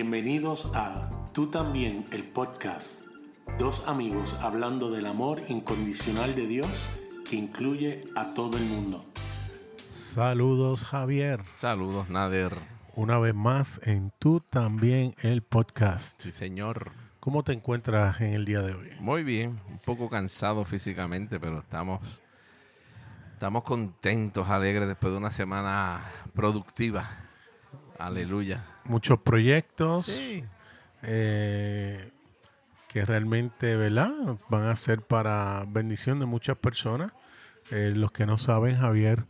Bienvenidos a Tú también, el podcast. Dos amigos hablando del amor incondicional de Dios que incluye a todo el mundo. Saludos Javier. Saludos Nader. Una vez más en Tú también, el podcast. Sí, señor. ¿Cómo te encuentras en el día de hoy? Muy bien, un poco cansado físicamente, pero estamos, estamos contentos, alegres después de una semana productiva. Aleluya. Muchos proyectos Sí. eh, que realmente, ¿verdad? Van a ser para bendición de muchas personas. Eh, los que no saben, Javier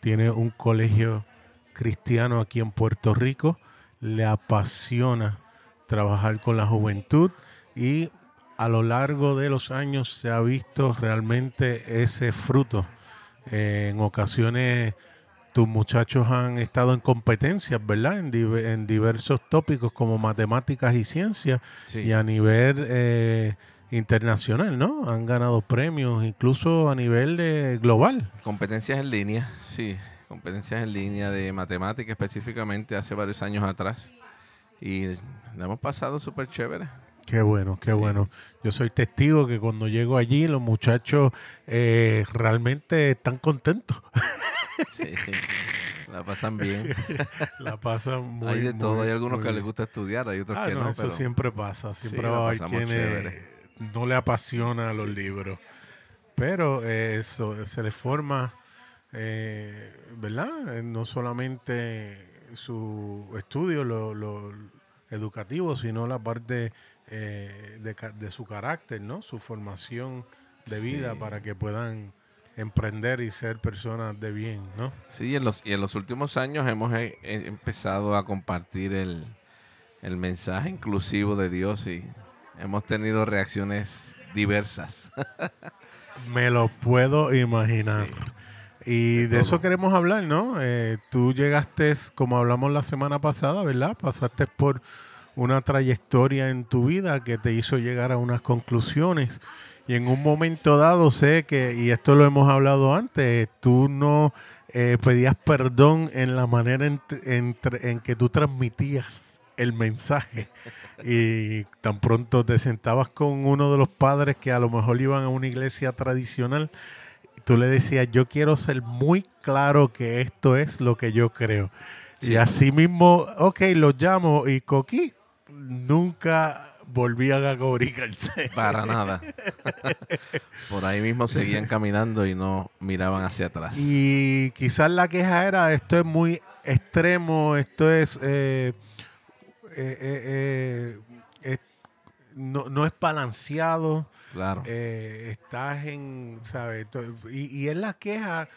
tiene un colegio cristiano aquí en Puerto Rico. Le apasiona trabajar con la juventud y a lo largo de los años se ha visto realmente ese fruto. Eh, en ocasiones tus muchachos han estado en competencias, ¿verdad? En, div- en diversos tópicos como matemáticas y ciencias Sí. y a nivel eh, internacional, ¿no? Han ganado premios, incluso a nivel de global. Competencias en línea, sí. Competencias en línea de matemática específicamente hace varios años atrás. Y la hemos pasado súper chévere. Qué bueno, qué Sí. bueno. Yo soy testigo que cuando llego allí los muchachos eh, realmente están contentos. Sí. la pasan bien. La pasan muy hay de muy, todo. Hay algunos que les gusta estudiar, hay otros Ah, que no, no. eso pero siempre pasa. Siempre Sí, la hay pasamos quienes chévere. no le apasiona los Sí. libros. Pero eh, eso se les forma, eh, ¿verdad? Eh, No solamente su estudio lo, lo educativo, sino la parte eh, de, de su carácter, ¿no? Su formación de vida para que puedan emprender y ser personas de bien, ¿no? Sí, en los, y en los últimos años hemos eh, eh, empezado a compartir el, el mensaje inclusivo de Dios y hemos tenido reacciones diversas. Me lo puedo imaginar. Y de, De eso queremos hablar, ¿no? Eh, tú llegaste, como hablamos la semana pasada, ¿verdad? Pasaste por una trayectoria en tu vida que te hizo llegar a unas conclusiones. Y en un momento dado sé que, y esto lo hemos hablado antes, tú no eh, pedías perdón en la manera en, en- en que tú transmitías el mensaje. Y tan pronto te sentabas con uno de los padres que a lo mejor iban a una iglesia tradicional, tú le decías, yo quiero ser muy claro que esto es lo que yo creo. Y Sí. así mismo, ok, lo llamo y Coqui nunca volvían a comunicarse. Para nada. Por ahí mismo seguían caminando y no miraban hacia atrás. Y quizás la queja era, esto es muy extremo, esto es... eh, eh, eh, eh, no, no es balanceado. Claro. estás en, ¿sabes? Y es la queja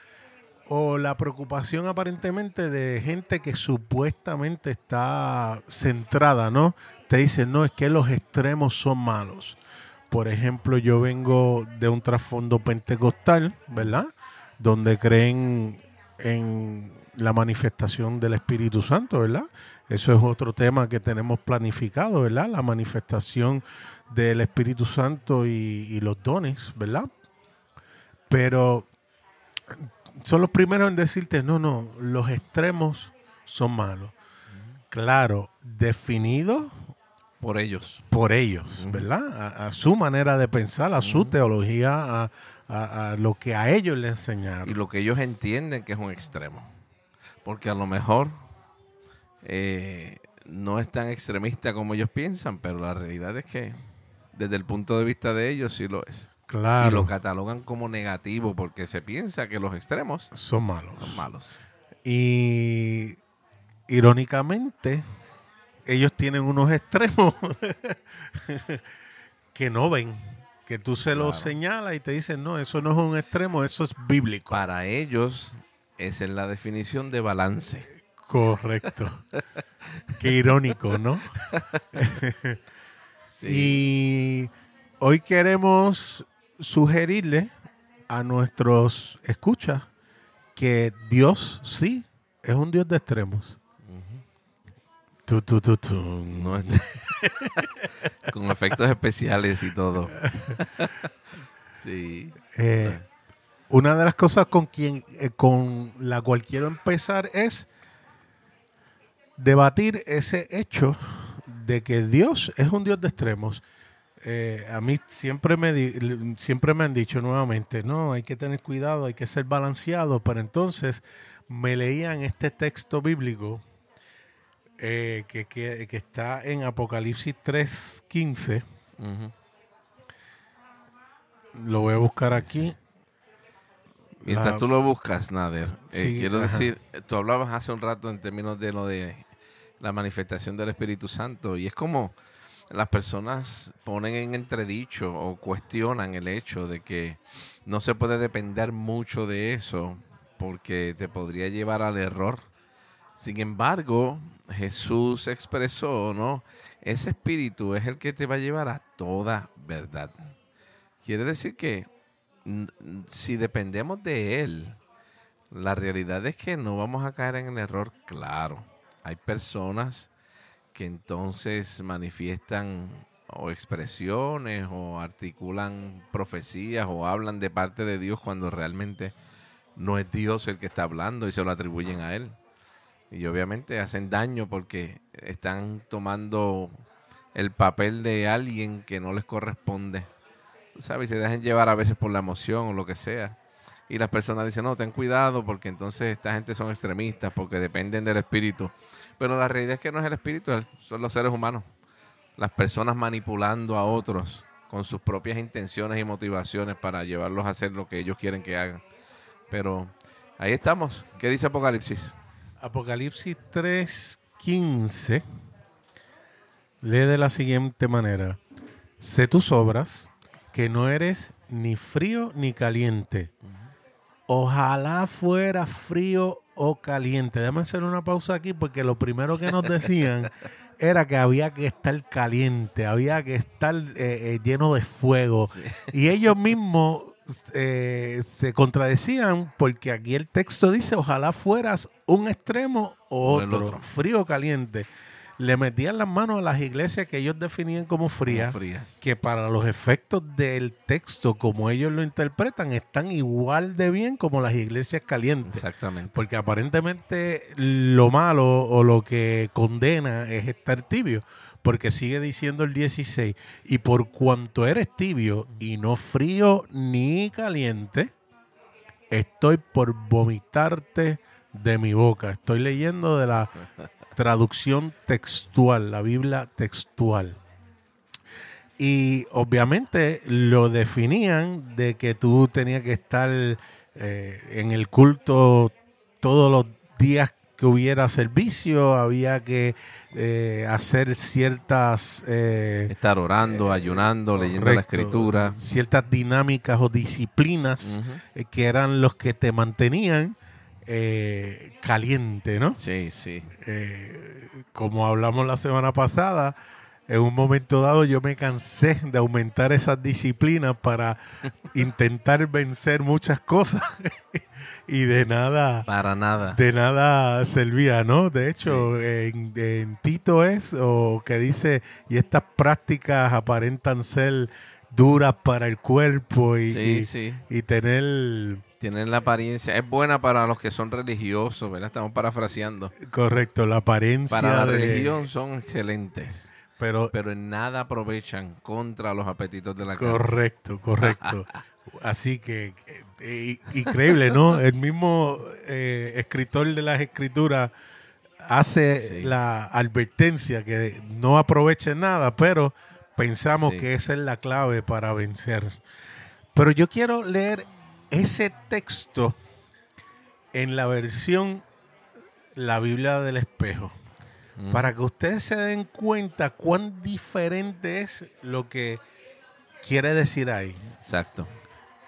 o la preocupación aparentemente de gente que supuestamente está centrada, ¿no? Te dicen, no, es que los extremos son malos. Por ejemplo, yo vengo de un trasfondo pentecostal, ¿verdad? Donde creen en la manifestación del Espíritu Santo, ¿verdad? Eso es otro tema que tenemos planificado, ¿verdad? La manifestación del Espíritu Santo y, los dones, ¿verdad? Pero son los primeros en decirte, no, no, los extremos son malos. Claro, definidos Por ellos. por ellos, ¿verdad? A, a su manera de pensar, a su teología, a, a- a lo que a ellos le enseñaron. Y lo que ellos entienden que es un extremo. Porque a lo mejor eh, no es tan extremista como ellos piensan, pero la realidad es que desde el punto de vista de ellos sí lo es. Y claro, lo catalogan como negativo porque se piensa que los extremos son malos. son malos. Y irónicamente, ellos tienen unos extremos que no ven, que tú se los Claro. señalas y te dicen, no, eso no es un extremo, eso es bíblico. Para ellos esa es la definición de balance. Correcto. Qué irónico, ¿no? Sí. Y hoy queremos sugerirle a nuestros escuchas que Dios sí es un Dios de extremos. Tu, tu, tu, tu. No es- con efectos especiales y todo. sí. Eh, una de las cosas con, quien, eh, con la cual quiero empezar es debatir ese hecho de que Dios es un Dios de extremos. Eh, a mí siempre me, di- siempre me han dicho nuevamente, no, hay que tener cuidado, hay que ser balanceado, pero entonces me leían este texto bíblico eh, que, que- que está en Apocalipsis 3.15, Ujú. lo voy a buscar aquí. Mientras La- tú lo buscas, Nader, eh, Sí, quiero ajá. decir, tú hablabas hace un rato en términos de lo de la manifestación del Espíritu Santo y es como las personas ponen en entredicho o cuestionan el hecho de que no se puede depender mucho de eso porque te podría llevar al error. Sin embargo, Jesús expresó, ¿no? Ese espíritu es el que te va a llevar a toda verdad. Quiere decir que si dependemos de Él, la realidad es que no vamos a caer en el error, claro. Hay personas que entonces manifiestan o expresiones o articulan profecías o hablan de parte de Dios cuando realmente no es Dios el que está hablando y se lo atribuyen a Él. Y obviamente hacen daño porque están tomando el papel de alguien que no les corresponde. ¿Sabes? Y se dejan llevar a veces por la emoción o lo que sea. Y las personas dicen, no, ten cuidado porque entonces esta gente son extremistas porque dependen del espíritu. Pero la realidad es que no es el espíritu, es- son los seres humanos. Las personas manipulando a otros con sus propias intenciones y motivaciones para llevarlos a hacer lo que ellos quieren que hagan. Pero ahí estamos. ¿Qué dice Apocalipsis? Apocalipsis 3:15 lee de la siguiente manera: Sé tus obras, que no eres ni frío ni caliente. Ojalá fuera frío o caliente. Déjame hacer una pausa aquí porque lo primero que nos decían era que había que estar caliente, había que estar eh, eh, lleno de fuego. Y ellos mismos eh, se contradecían porque aquí el texto dice, ojalá fueras un extremo o O otro, otro. frío o caliente. Le metían las manos a las iglesias que ellos definían como frías, Como frías. que para los efectos del texto, como ellos lo interpretan, están igual de bien como las iglesias calientes. Exactamente. Porque aparentemente lo malo o lo que condena es estar tibio. Porque sigue diciendo el 16, y por cuanto eres tibio y no frío ni caliente, estoy por vomitarte de mi boca. Estoy leyendo de la traducción textual, la Biblia textual. Y obviamente lo definían de que tú tenías que estar eh, en el culto todos los días que hubiera servicio, había que eh, hacer ciertas eh, Estar orando, ayunando, leyendo la escritura. ciertas dinámicas o disciplinas que eran los que te mantenían eh, caliente, ¿no? Sí, sí. Eh, como hablamos la semana pasada, en un momento dado yo me cansé de aumentar esas disciplinas para intentar vencer muchas cosas y de nada, Para nada. de nada servía, ¿no? De hecho, en, en Tito es o que dice y estas prácticas aparentan ser duras para el cuerpo y, Sí, y- sí. y tener Tienen la apariencia. Es buena para los que son religiosos, ¿verdad? Estamos parafraseando. correcto la apariencia Para la de- religión son excelentes, pero pero en nada aprovechan contra los apetitos de la carne. Correcto, correcto. Así que, eh, increíble, ¿no? El mismo eh, escritor de las escrituras hace Sí. la advertencia que no aproveche nada, pero pensamos Sí. que esa es la clave para vencer. Pero yo quiero leer ese texto en la versión La Biblia del Espejo Mm. para que ustedes se den cuenta cuán diferente es lo que quiere decir ahí. Exacto.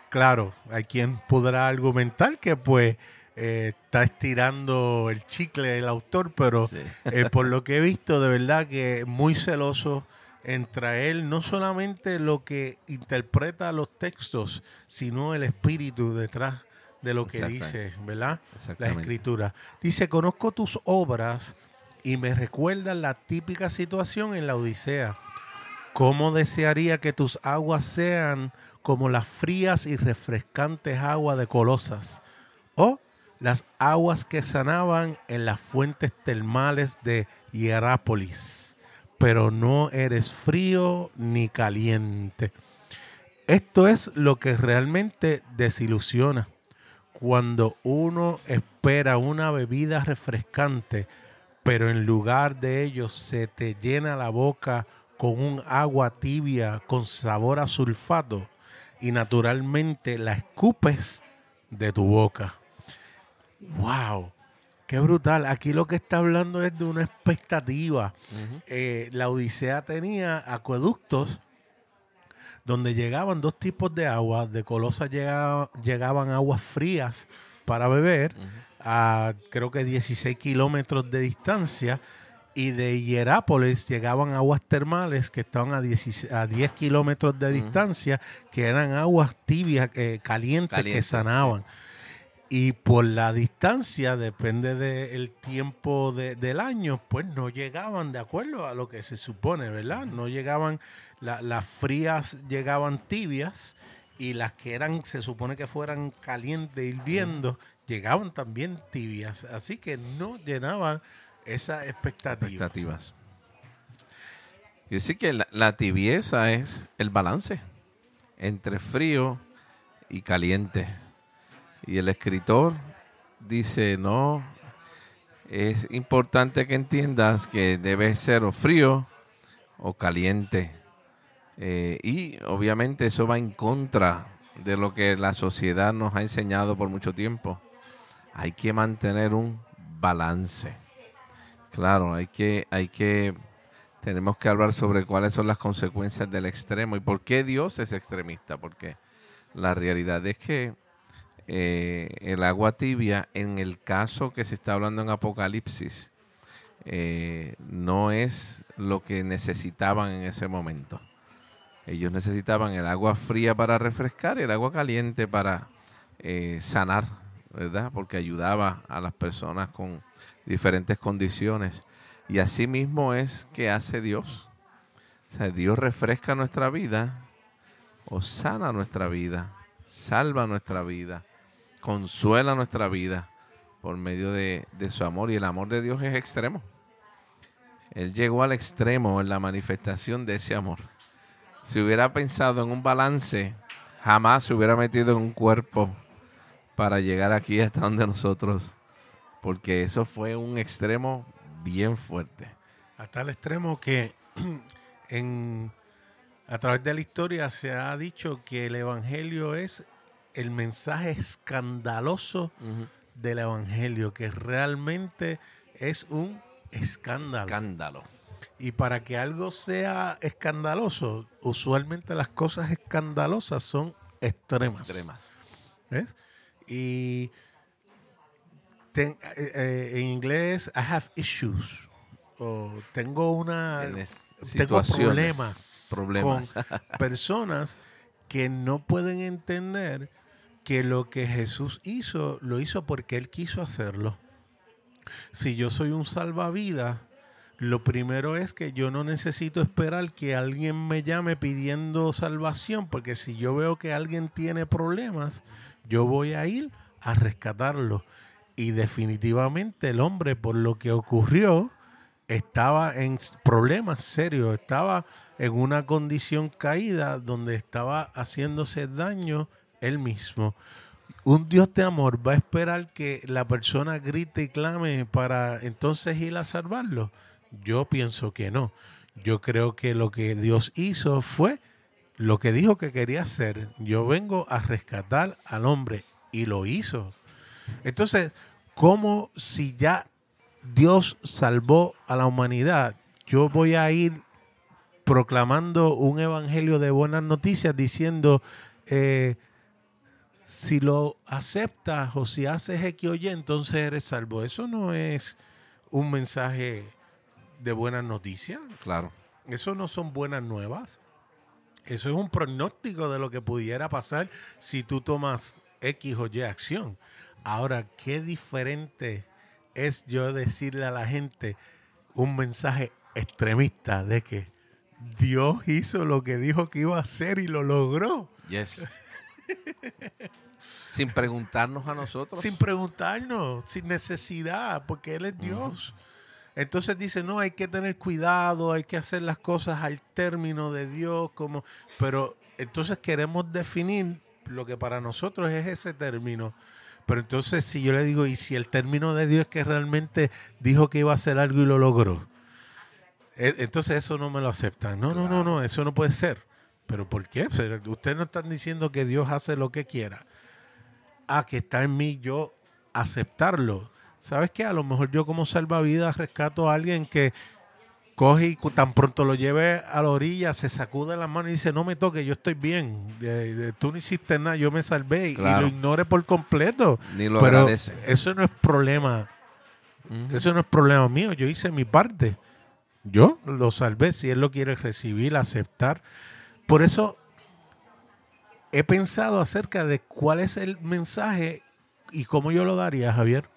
Claro, hay quien podrá argumentar que pues eh, está estirando el chicle el autor, pero Sí. eh, por lo que he visto, de verdad que muy celoso en traer no solamente lo que interpreta los textos, sino el espíritu detrás de lo que dice, ¿verdad? La escritura. Dice, conozco tus obras y me recuerdan la típica situación en la Odisea. ¿Cómo desearía que tus aguas sean como las frías y refrescantes aguas de Colosas? O las aguas que sanaban en las fuentes termales de Hierápolis. Pero no eres frío ni caliente. Esto es lo que realmente desilusiona. Cuando uno espera una bebida refrescante, pero en lugar de ello se te llena la boca con un agua tibia con sabor a sulfato y naturalmente la escupes de tu boca. ¡Wow! Qué brutal. Aquí lo que está hablando es de una expectativa. Eh, la Odisea tenía acueductos donde llegaban dos tipos de agua. De Colosa llegaban aguas frías para beber a creo que 16 kilómetros de distancia y de Hierápolis llegaban aguas termales que estaban a 10, a 10 kilómetros de distancia, que eran aguas tibias, eh, calientes, que sanaban. Y por la distancia, depende del tiempo del año, pues no llegaban de acuerdo a lo que se supone, ¿verdad? No llegaban, las frías llegaban tibias y las que eran, se supone que fueran calientes, hirviendo, llegaban también tibias. Así que no llenaban esas expectativas. expectativas. Y decir que la, tibieza es el balance entre frío y caliente. Y el escritor dice, no, es importante que entiendas que debe ser frío o caliente. Eh, y obviamente eso va en contra de lo que la sociedad nos ha enseñado por mucho tiempo. Hay que mantener un balance. Claro, hay que, hay que, tenemos que hablar sobre cuáles son las consecuencias del extremo y por qué Dios es extremista, porque la realidad es que eh, el agua tibia, en el caso que se está hablando en Apocalipsis, eh, no es lo que necesitaban en ese momento. Ellos necesitaban el agua fría para refrescar y el agua caliente para eh, sanar, ¿verdad? Porque ayudaba a las personas con diferentes condiciones. Y así mismo es que hace Dios. O sea, Dios refresca nuestra vida o sana nuestra vida, salva nuestra vida, consuela nuestra vida por medio de, su amor. Y el amor de Dios es extremo. Él llegó al extremo en la manifestación de ese amor. Si hubiera pensado en un balance, jamás se hubiera metido en un cuerpo para llegar aquí hasta donde nosotros porque eso fue un extremo bien fuerte. Hasta el extremo que a través de la historia se ha dicho que el Evangelio es el mensaje escandaloso del Evangelio, que realmente es un escándalo. Escándalo. Y para que algo sea escandaloso, usualmente las cosas escandalosas son extremas. Extremas. ¿Ves? Y eh, eh, en inglés, I have issues. O tengo una. Tengo problemas. Problemas. Con personas que no pueden entender que lo que Jesús hizo, lo hizo porque Él quiso hacerlo. Si yo soy un salvavidas, lo primero es que yo no necesito esperar que alguien me llame pidiendo salvación, porque si yo veo que alguien tiene problemas, yo voy a ir a rescatarlo. Y definitivamente el hombre, por lo que ocurrió, estaba en problemas serios, estaba en una condición caída donde estaba haciéndose daño él mismo. Un Dios de amor va a esperar que la persona grite y clame para entonces ir a salvarlo. Yo pienso que no. Yo creo que lo que Dios hizo fue lo que dijo que quería hacer. Yo vengo a rescatar al hombre y lo hizo. Entonces, ¿Cómo si ya Dios salvó a la humanidad, yo voy a ir proclamando un evangelio de buenas noticias diciendo, eh, si lo aceptas o si haces X o Y, entonces eres salvo. Eso no es un mensaje de buenas noticias. Claro. Eso no son buenas nuevas. Eso es un pronóstico de lo que pudiera pasar si tú tomas X o Y acción. Ahora, qué diferente es yo decirle a la gente un mensaje extremista de que Dios hizo lo que dijo que iba a hacer y lo logró. Yes. sin preguntarnos a nosotros. Sin preguntarnos, sin necesidad, porque Él es Dios. Entonces dice, no, hay que tener cuidado, hay que hacer las cosas al término de Dios, como, pero entonces queremos definir lo que para nosotros es ese término. Pero entonces si yo le digo, ¿y si el término de Dios es que realmente dijo que iba a hacer algo y lo logró? E- Entonces eso no me lo aceptan. No, no, no, no, eso no puede ser. ¿Pero por qué? Ustedes no están diciendo que Dios hace lo que quiera. Ah, que está en mí yo aceptarlo. ¿Sabes qué? A lo mejor yo como salvavidas rescato a alguien que coge y tan pronto lo lleve a la orilla, se sacude la mano y dice, no me toques, yo estoy bien. De- de- tú no hiciste nada, yo me salvé. Y- Claro. Y lo ignore por completo. Ni lo Pero agradece. eso no es problema. Eso no es problema mío. Yo hice mi parte. Yo lo salvé. Si él lo quiere recibir, aceptar. Por eso he pensado acerca de cuál es el mensaje y cómo yo lo daría, Javier.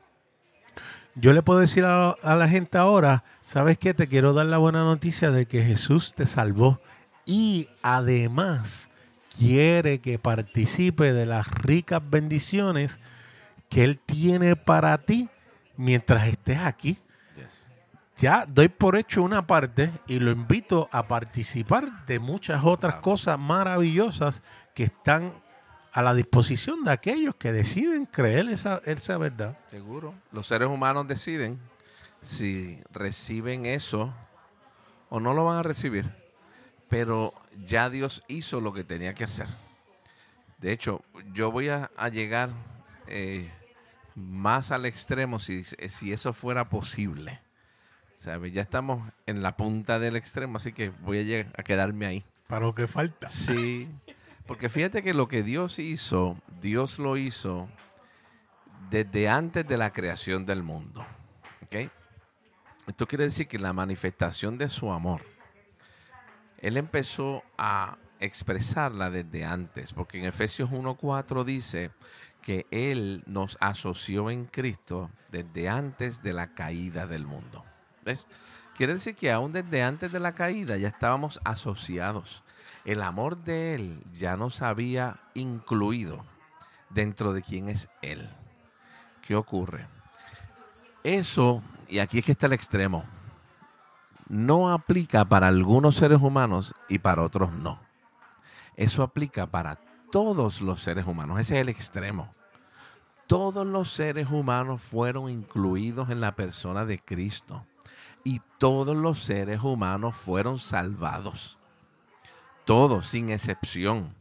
Yo le puedo decir a, la gente ahora, ¿sabes qué? Te quiero dar la buena noticia de que Jesús te salvó y además quiere que participe de las ricas bendiciones que Él tiene para ti mientras estés aquí. Ya doy por hecho una parte y lo invito a participar de muchas otras cosas maravillosas que están a la disposición de aquellos que deciden creer esa, esa verdad. Seguro. Los seres humanos deciden si reciben eso o no lo van a recibir. Pero ya Dios hizo lo que tenía que hacer. De hecho, yo voy a, a llegar eh, más al extremo si, si eso fuera posible. Ya estamos en la punta del extremo, así que voy a, llegar- a quedarme ahí. Para lo que falta. Sí, porque fíjate que lo que Dios hizo, Dios lo hizo desde antes de la creación del mundo. ¿Ok? Esto quiere decir que la manifestación de su amor, Él empezó a expresarla desde antes, porque en Efesios 1.4 dice que Él nos asoció en Cristo desde antes de la caída del mundo. ¿Ves? Quiere decir que aún desde antes de la caída ya estábamos asociados. El amor de Él ya nos había incluido dentro de quién es Él. ¿Qué ocurre? Eso, y aquí es que está el extremo, no aplica para algunos seres humanos y para otros no. Eso aplica para todos los seres humanos. Ese es el extremo. Todos los seres humanos fueron incluidos en la persona de Cristo. Y todos los seres humanos fueron salvados. Todos, sin excepción.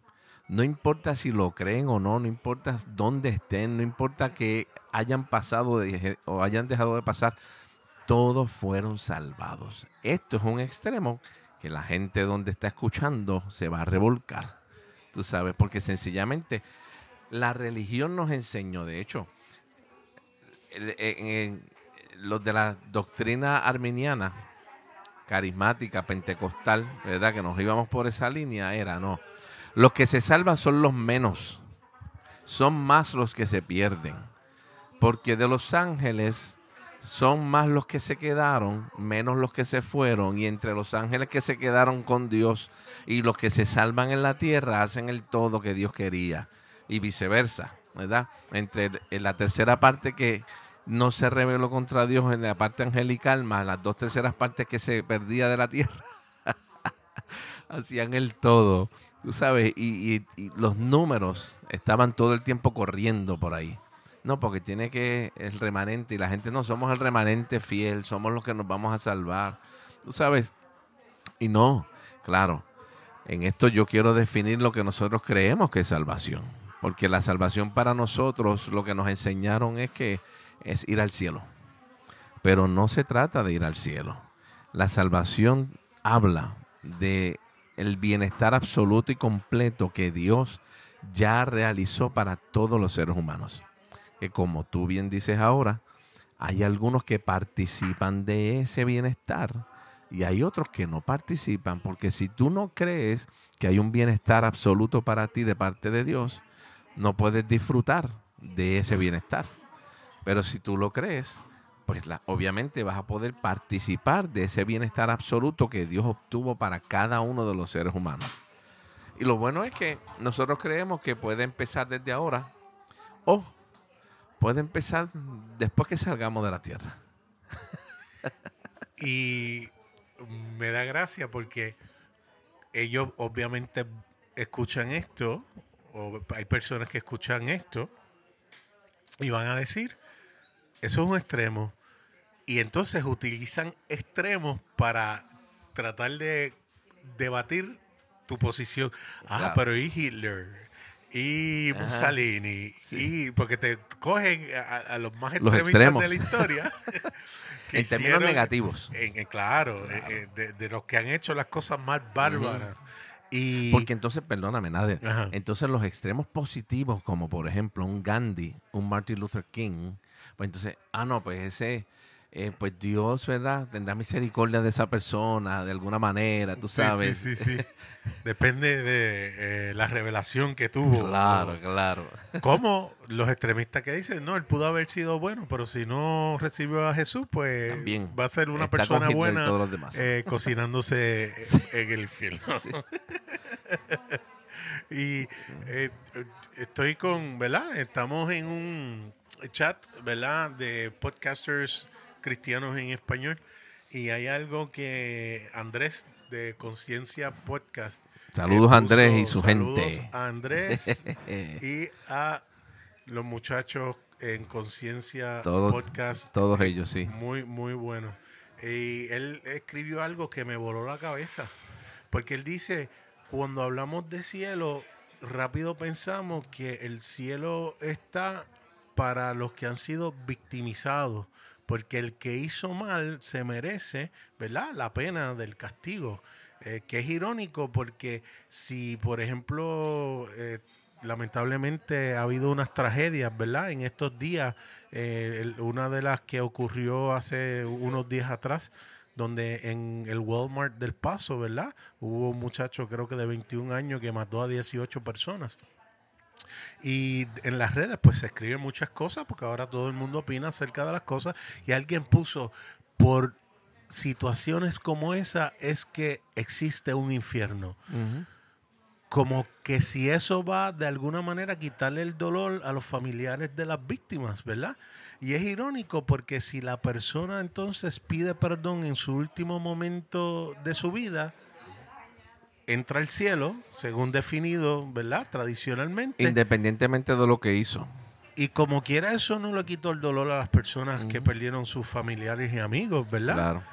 No importa si lo creen o no, no importa dónde estén, no importa que hayan pasado de- o hayan dejado de pasar, todos fueron salvados. Esto es un extremo que la gente donde está escuchando se va a revolcar. Tú sabes, porque sencillamente la religión nos enseñó, de hecho, en- los de la doctrina arminiana, carismática, pentecostal, ¿verdad? Que nos íbamos por esa línea, era, no. Los que se salvan son los menos, son más los que se pierden, porque de los ángeles son más los que se quedaron, menos los que se fueron, y entre los ángeles que se quedaron con Dios y los que se salvan en la tierra hacen el todo que Dios quería, y viceversa, ¿verdad? Entre en la tercera parte que no se rebeló contra Dios en la parte angelical, más las dos terceras partes que se perdía de la tierra, hacían el todo, tú sabes, y, y- los números estaban todo el tiempo corriendo por ahí. No, porque tiene que el remanente y la gente no somos el remanente fiel, somos los que nos vamos a salvar. Tú sabes. Y no, claro. En esto yo quiero definir lo que nosotros creemos que es salvación, porque la salvación para nosotros lo que nos enseñaron es que es ir al cielo. Pero no se trata de ir al cielo. La salvación habla de el bienestar absoluto y completo que Dios ya realizó para todos los seres humanos que como tú bien dices ahora, hay algunos que participan de ese bienestar y hay otros que no participan, porque si tú no crees que hay un bienestar absoluto para ti de parte de Dios, no puedes disfrutar de ese bienestar. Pero si tú lo crees, pues obviamente vas a poder participar de ese bienestar absoluto que Dios obtuvo para cada uno de los seres humanos. Y lo bueno es que nosotros creemos que puede empezar desde ahora o puede empezar después que salgamos de la tierra. Y me da gracia porque ellos obviamente escuchan esto, o hay personas que escuchan esto, y van a decir, eso es un extremo. Y entonces utilizan extremos para tratar de debatir tu posición. Ah, Claro. pero y Hitler, y Ajá. Mussolini, Sí. y porque te cogen a, a los más Los extremos. de la historia. En términos negativos. en- en- claro, eh, eh, de, de los que han hecho las cosas más bárbaras. Y Porque entonces, perdóname, Nadia, Ajá. entonces los extremos positivos, como por ejemplo un Gandhi, un Martin Luther King, pues entonces, ah, no, pues ese, eh, pues Dios, ¿verdad? Tendrá misericordia de esa persona de alguna manera, tú sabes. Sí, sí, sí. Depende de eh, la revelación que tuvo. Claro, claro. Como los extremistas que dicen, no, él pudo haber sido bueno, pero si no recibió a Jesús, pues También. va a ser una persona buena todos los demás. eh, cocinándose en el infierno. Sí. Y eh, estoy con, ¿verdad? Estamos en un chat, ¿verdad? De podcasters cristianos en español. Y hay algo que Andrés de Conciencia Podcast. Saludos eh, a Andrés y su saludos gente. A Andrés y a los muchachos en Conciencia Podcast. Todos ellos, sí. Muy, muy bueno. Y él escribió algo que me voló la cabeza. Porque él dice, cuando hablamos de cielo, rápido pensamos que el cielo está para los que han sido victimizados. Porque el que hizo mal se merece, ¿verdad? La pena del castigo. Eh, que es irónico porque si, por ejemplo, eh, lamentablemente ha habido unas tragedias, ¿verdad? En estos días, eh, una de las que ocurrió hace unos días atrás, donde en el Walmart del Paso, ¿verdad? Hubo un muchacho, creo que de 21 años, que mató a 18 personas. Y en las redes pues se escriben muchas cosas porque ahora todo el mundo opina acerca de las cosas y alguien puso por situaciones como esa es que existe un infierno. Como que si eso va de alguna manera a quitarle el dolor a los familiares de las víctimas, ¿verdad? Y es irónico porque si la persona entonces pide perdón en su último momento de su vida, entra al cielo, según definido, ¿verdad? Tradicionalmente. Independientemente de lo que hizo. Y como quiera eso no le quitó el dolor a las personas que perdieron sus familiares y amigos, ¿verdad? Claro.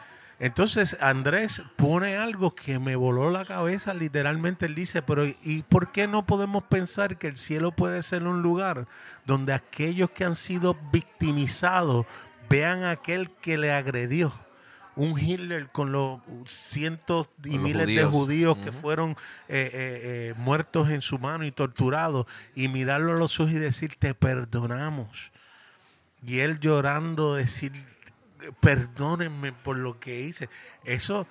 Entonces Andrés pone algo que me voló la cabeza, literalmente él dice, pero ¿y por qué no podemos pensar que el cielo puede ser un lugar donde aquellos que han sido victimizados vean a aquel que le agredió? Un Hitler con los cientos y los miles de judíos. que fueron eh, eh, eh, muertos en su mano y torturados y mirarlo a los ojos y decir, te perdonamos. Y él llorando decir, perdónenme por lo que hice. Eso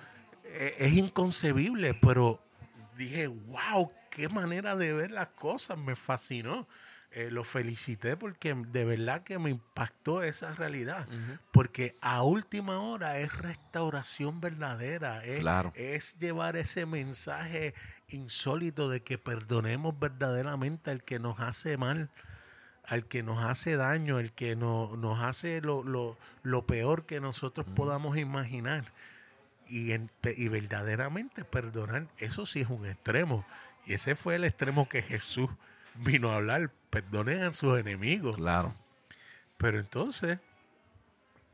es inconcebible, pero dije, wow, qué manera de ver las cosas, me fascinó. Eh, lo felicité porque de verdad que me impactó esa realidad. Porque a última hora es restauración verdadera, es, Claro. es llevar ese mensaje insólito de que perdonemos verdaderamente al que nos hace mal al que nos hace daño, el que no- nos hace lo, lo- lo peor que nosotros podamos imaginar. Y, en- y verdaderamente perdonar, eso sí es un extremo. Y ese fue el extremo que Jesús vino a hablar. Perdonen a sus enemigos. Claro. Pero entonces,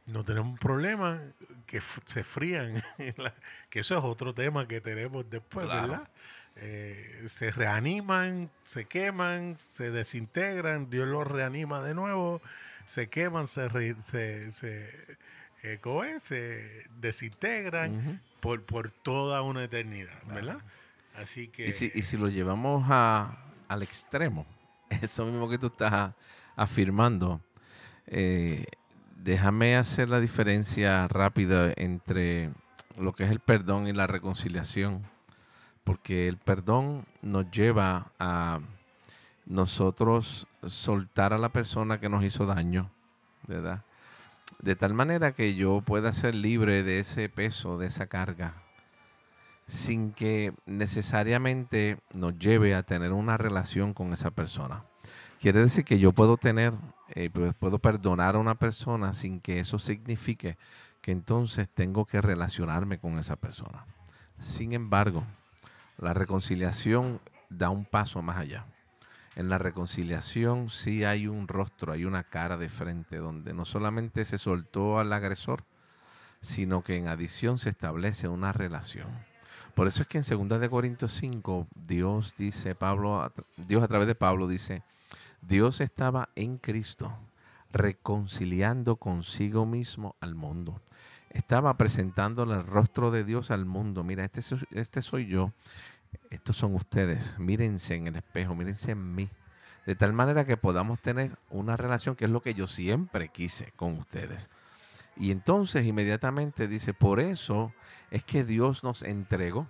no tenemos un problema que se frían. que eso es otro tema que tenemos después, Claro. ¿verdad? Eh, se reaniman, se queman, se desintegran, Dios los reanima de nuevo, se queman, se, re- se, se, eh, se desintegran por, por toda una eternidad, ¿verdad? Así que... Y si, y si lo llevamos a, al extremo, eso mismo que tú estás afirmando, eh, déjame hacer la diferencia rápida entre lo que es el perdón y la reconciliación, porque el perdón nos lleva a nosotros soltar a la persona que nos hizo daño. De tal manera que yo pueda ser libre de ese peso, de esa carga, sin que necesariamente nos lleve a tener una relación con esa persona. Quiere decir que yo puedo tener, eh, pues, puedo perdonar a una persona sin que eso signifique que entonces tengo que relacionarme con esa persona. Sin embargo, la reconciliación da un paso más allá. En la reconciliación sí hay un rostro, hay una cara de frente donde no solamente se soltó al agresor, sino que en adición se establece una relación. Por eso es que en 2 de Corintios 5 Dios dice Pablo Dios a través de Pablo dice, Dios estaba en Cristo reconciliando consigo mismo al mundo. Estaba presentándole el rostro de Dios al mundo. Mira, este, este soy yo, estos son ustedes. Mírense en el espejo, mírense en mí. De tal manera que podamos tener una relación que es lo que yo siempre quise con ustedes. Y entonces inmediatamente dice, por eso es que Dios nos entregó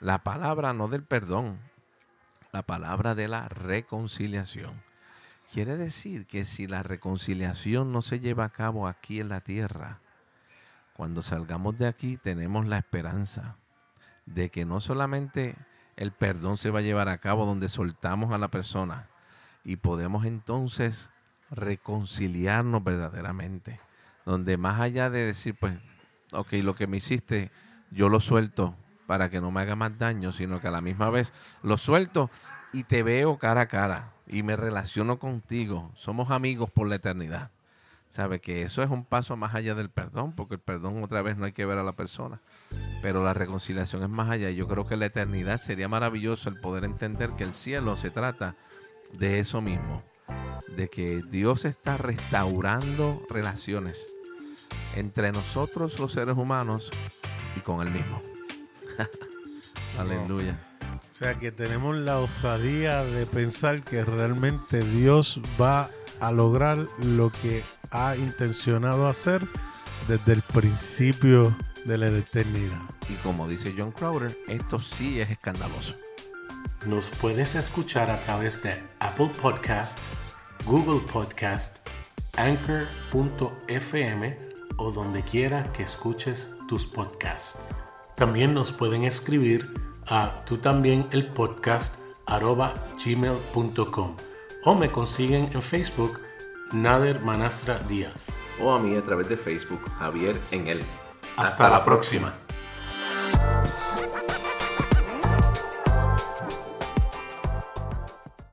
la palabra no del perdón, la palabra de la reconciliación. Quiere decir que si la reconciliación no se lleva a cabo aquí en la tierra, cuando salgamos de aquí tenemos la esperanza de que no solamente el perdón se va a llevar a cabo donde soltamos a la persona y podemos entonces reconciliarnos verdaderamente, donde más allá de decir, pues, ok, lo que me hiciste, yo lo suelto para que no me haga más daño, sino que a la misma vez lo suelto y te veo cara a cara y me relaciono contigo. Somos amigos por la eternidad. Sabe que eso es un paso más allá del perdón, porque el perdón otra vez no hay que ver a la persona, pero la reconciliación es más allá. Yo creo que la eternidad sería maravilloso el poder entender que el cielo se trata de eso mismo, de que Dios está restaurando relaciones entre nosotros los seres humanos y con Él mismo. Aleluya. O sea que tenemos la osadía de pensar que realmente Dios va a lograr lo que ha intencionado hacer desde el principio de la eternidad. Y como dice John Crowder, esto sí es escandaloso. Nos puedes escuchar a través de Apple Podcast, Google Podcast, Anchor.fm o donde quiera que escuches tus podcasts. También nos pueden escribir a tú también el podcast arroba gmail.com o me consiguen en Facebook Nader Manastra Díaz. O a mí a través de Facebook, Javier en él. Hasta, la próxima.